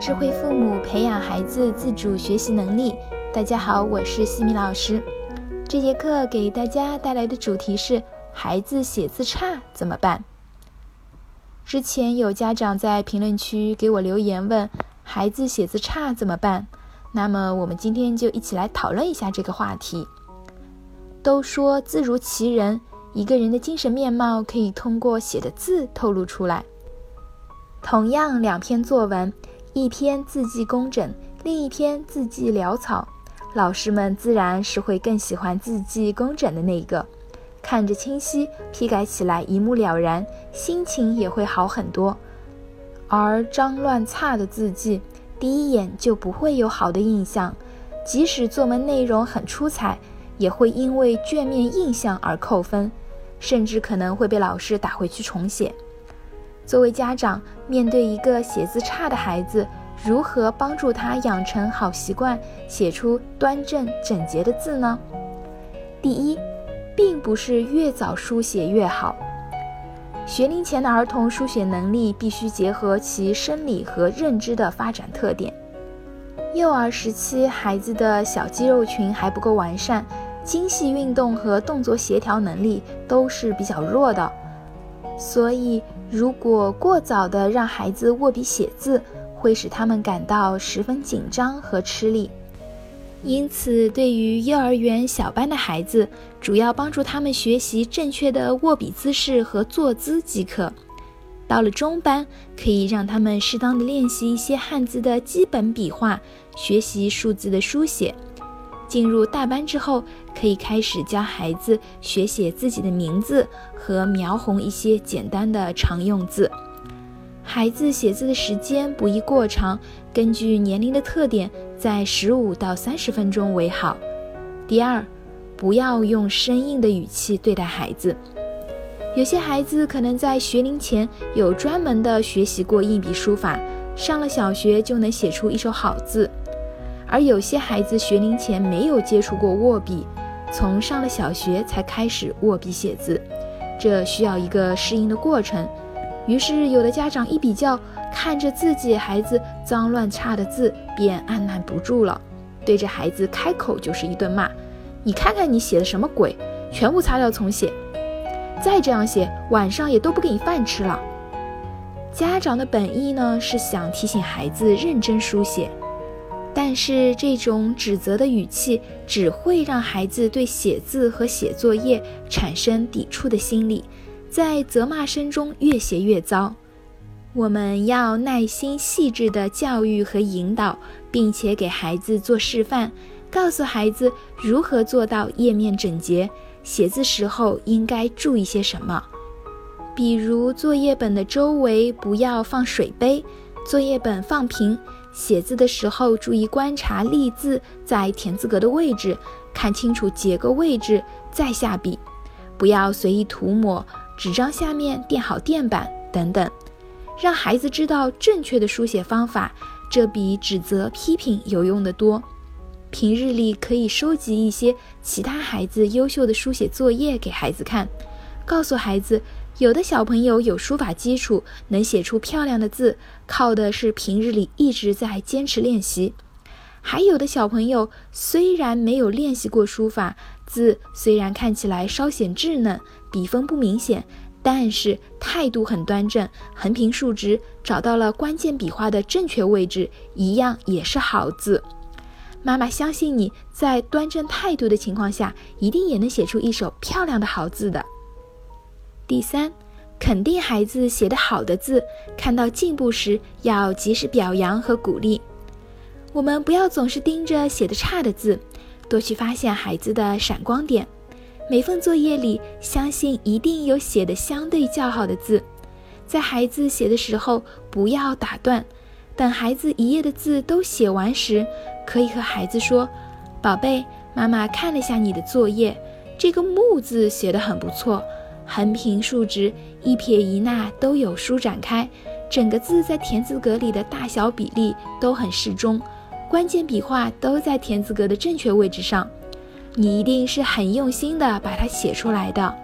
智慧父母培养孩子自主学习能力。大家好，我是西米老师。这节课给大家带来的主题是：孩子写字差怎么办？之前有家长在评论区给我留言问：孩子写字差怎么办？那么我们今天就一起来讨论一下这个话题。都说字如其人，一个人的精神面貌可以通过写的字透露出来。同样两篇作文，一篇字迹工整，另一篇字迹潦草，老师们自然是会更喜欢字迹工整的那个，看着清晰，批改起来一目了然，心情也会好很多。而脏乱差的字迹，第一眼就不会有好的印象，即使作文内容很出彩，也会因为卷面印象而扣分，甚至可能会被老师打回去重写。作为家长，面对一个写字差的孩子，如何帮助他养成好习惯，写出端正整洁的字呢？第一，并不是越早书写越好。学龄前的儿童书写能力必须结合其生理和认知的发展特点。幼儿时期，孩子的小肌肉群还不够完善，精细运动和动作协调能力都是比较弱的，所以。如果过早的让孩子握笔写字，会使他们感到十分紧张和吃力。因此，对于幼儿园小班的孩子，主要帮助他们学习正确的握笔姿势和坐姿即可。到了中班，可以让他们适当的练习一些汉字的基本笔画，学习数字的书写。进入大班之后，可以开始教孩子学写自己的名字和描红一些简单的常用字。孩子写字的时间不宜过长，根据年龄的特点，在十五到三十分钟为好。第二，不要用生硬的语气对待孩子。有些孩子可能在学龄前有专门的学习过硬笔书法，上了小学就能写出一手好字。而有些孩子学龄前没有接触过握笔，从上了小学才开始握笔写字，这需要一个适应的过程。于是，有的家长一比较，看着自己孩子脏乱差的字，便按捺不住了，对着孩子开口就是一顿骂：“你看看你写的什么鬼，全部擦掉重写！再这样写，晚上也都不给你饭吃了。”家长的本意呢，是想提醒孩子认真书写。但是这种指责的语气只会让孩子对写字和写作业产生抵触的心理，在责骂声中越写越糟。我们要耐心细致的教育和引导，并且给孩子做示范，告诉孩子如何做到页面整洁，写字时候应该注意些什么，比如作业本的周围不要放水杯，作业本放平。写字的时候，注意观察立字在田字格的位置，看清楚结构位置再下笔，不要随意涂抹。纸张下面垫好垫板等等，让孩子知道正确的书写方法，这比指责批评有用的多。平日里可以收集一些其他孩子优秀的书写作业给孩子看，告诉孩子。有的小朋友有书法基础，能写出漂亮的字，靠的是平日里一直在坚持练习；还有的小朋友虽然没有练习过书法，字虽然看起来稍显稚嫩，笔锋不明显，但是态度很端正，横平竖直，找到了关键笔画的正确位置，一样也是好字。妈妈相信你在端正态度的情况下，一定也能写出一手漂亮的好字的。第三，肯定孩子写得好的字，看到进步时要及时表扬和鼓励。我们不要总是盯着写的差的字，多去发现孩子的闪光点。每份作业里，相信一定有写的相对较好的字。在孩子写的时候，不要打断，等孩子一页的字都写完时，可以和孩子说：“宝贝，妈妈看了下你的作业，这个木字写得很不错。”横平竖直，一撇一捺都有舒展开，整个字在田字格里的大小比例都很适中，关键笔画都在田字格的正确位置上。你一定是很用心的把它写出来的，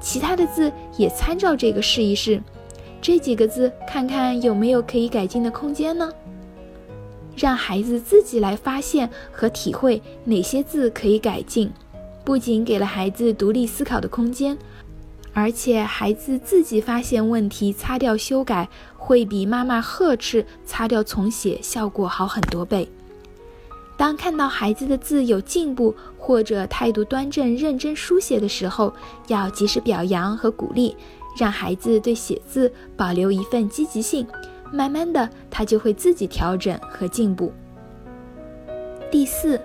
其他的字也参照这个试一试，这几个字看看有没有可以改进的空间呢？让孩子自己来发现和体会哪些字可以改进。不仅给了孩子独立思考的空间，而且孩子自己发现问题、擦掉修改，会比妈妈呵斥、擦掉重写效果好很多倍。当看到孩子的字有进步，或者态度端正、认真书写的时候，要及时表扬和鼓励，让孩子对写字保留一份积极性。慢慢的，他就会自己调整和进步。第四，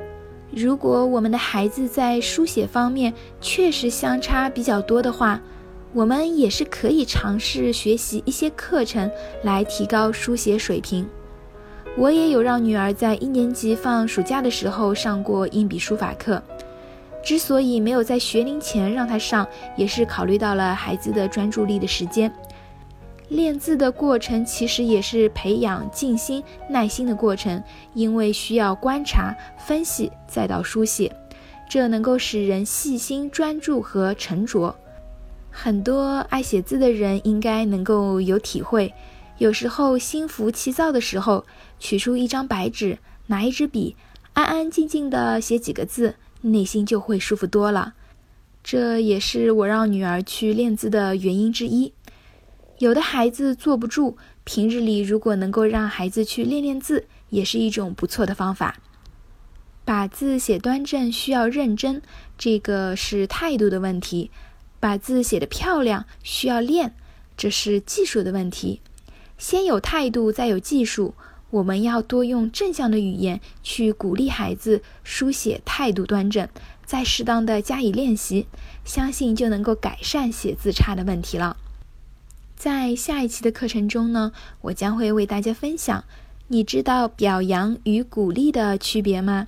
如果我们的孩子在书写方面确实相差比较多的话，我们也是可以尝试学习一些课程来提高书写水平。我也有让女儿在一年级放暑假的时候上过硬笔书法课。之所以没有在学龄前让她上，也是考虑到了孩子的专注力的时间。练字的过程其实也是培养静心、耐心的过程，因为需要观察、分析，再到书写，这能够使人细心、专注和沉着。很多爱写字的人应该能够有体会。有时候心浮气躁的时候，取出一张白纸，拿一支笔，安安静静的写几个字，内心就会舒服多了。这也是我让女儿去练字的原因之一。有的孩子坐不住，平日里如果能够让孩子去练练字，也是一种不错的方法。把字写端正需要认真，这个是态度的问题；把字写得漂亮需要练，这是技术的问题。先有态度，再有技术。我们要多用正向的语言去鼓励孩子书写态度端正，再适当的加以练习，相信就能够改善写字差的问题了。在下一期的课程中呢，我将会为大家分享：你知道表扬与鼓励的区别吗？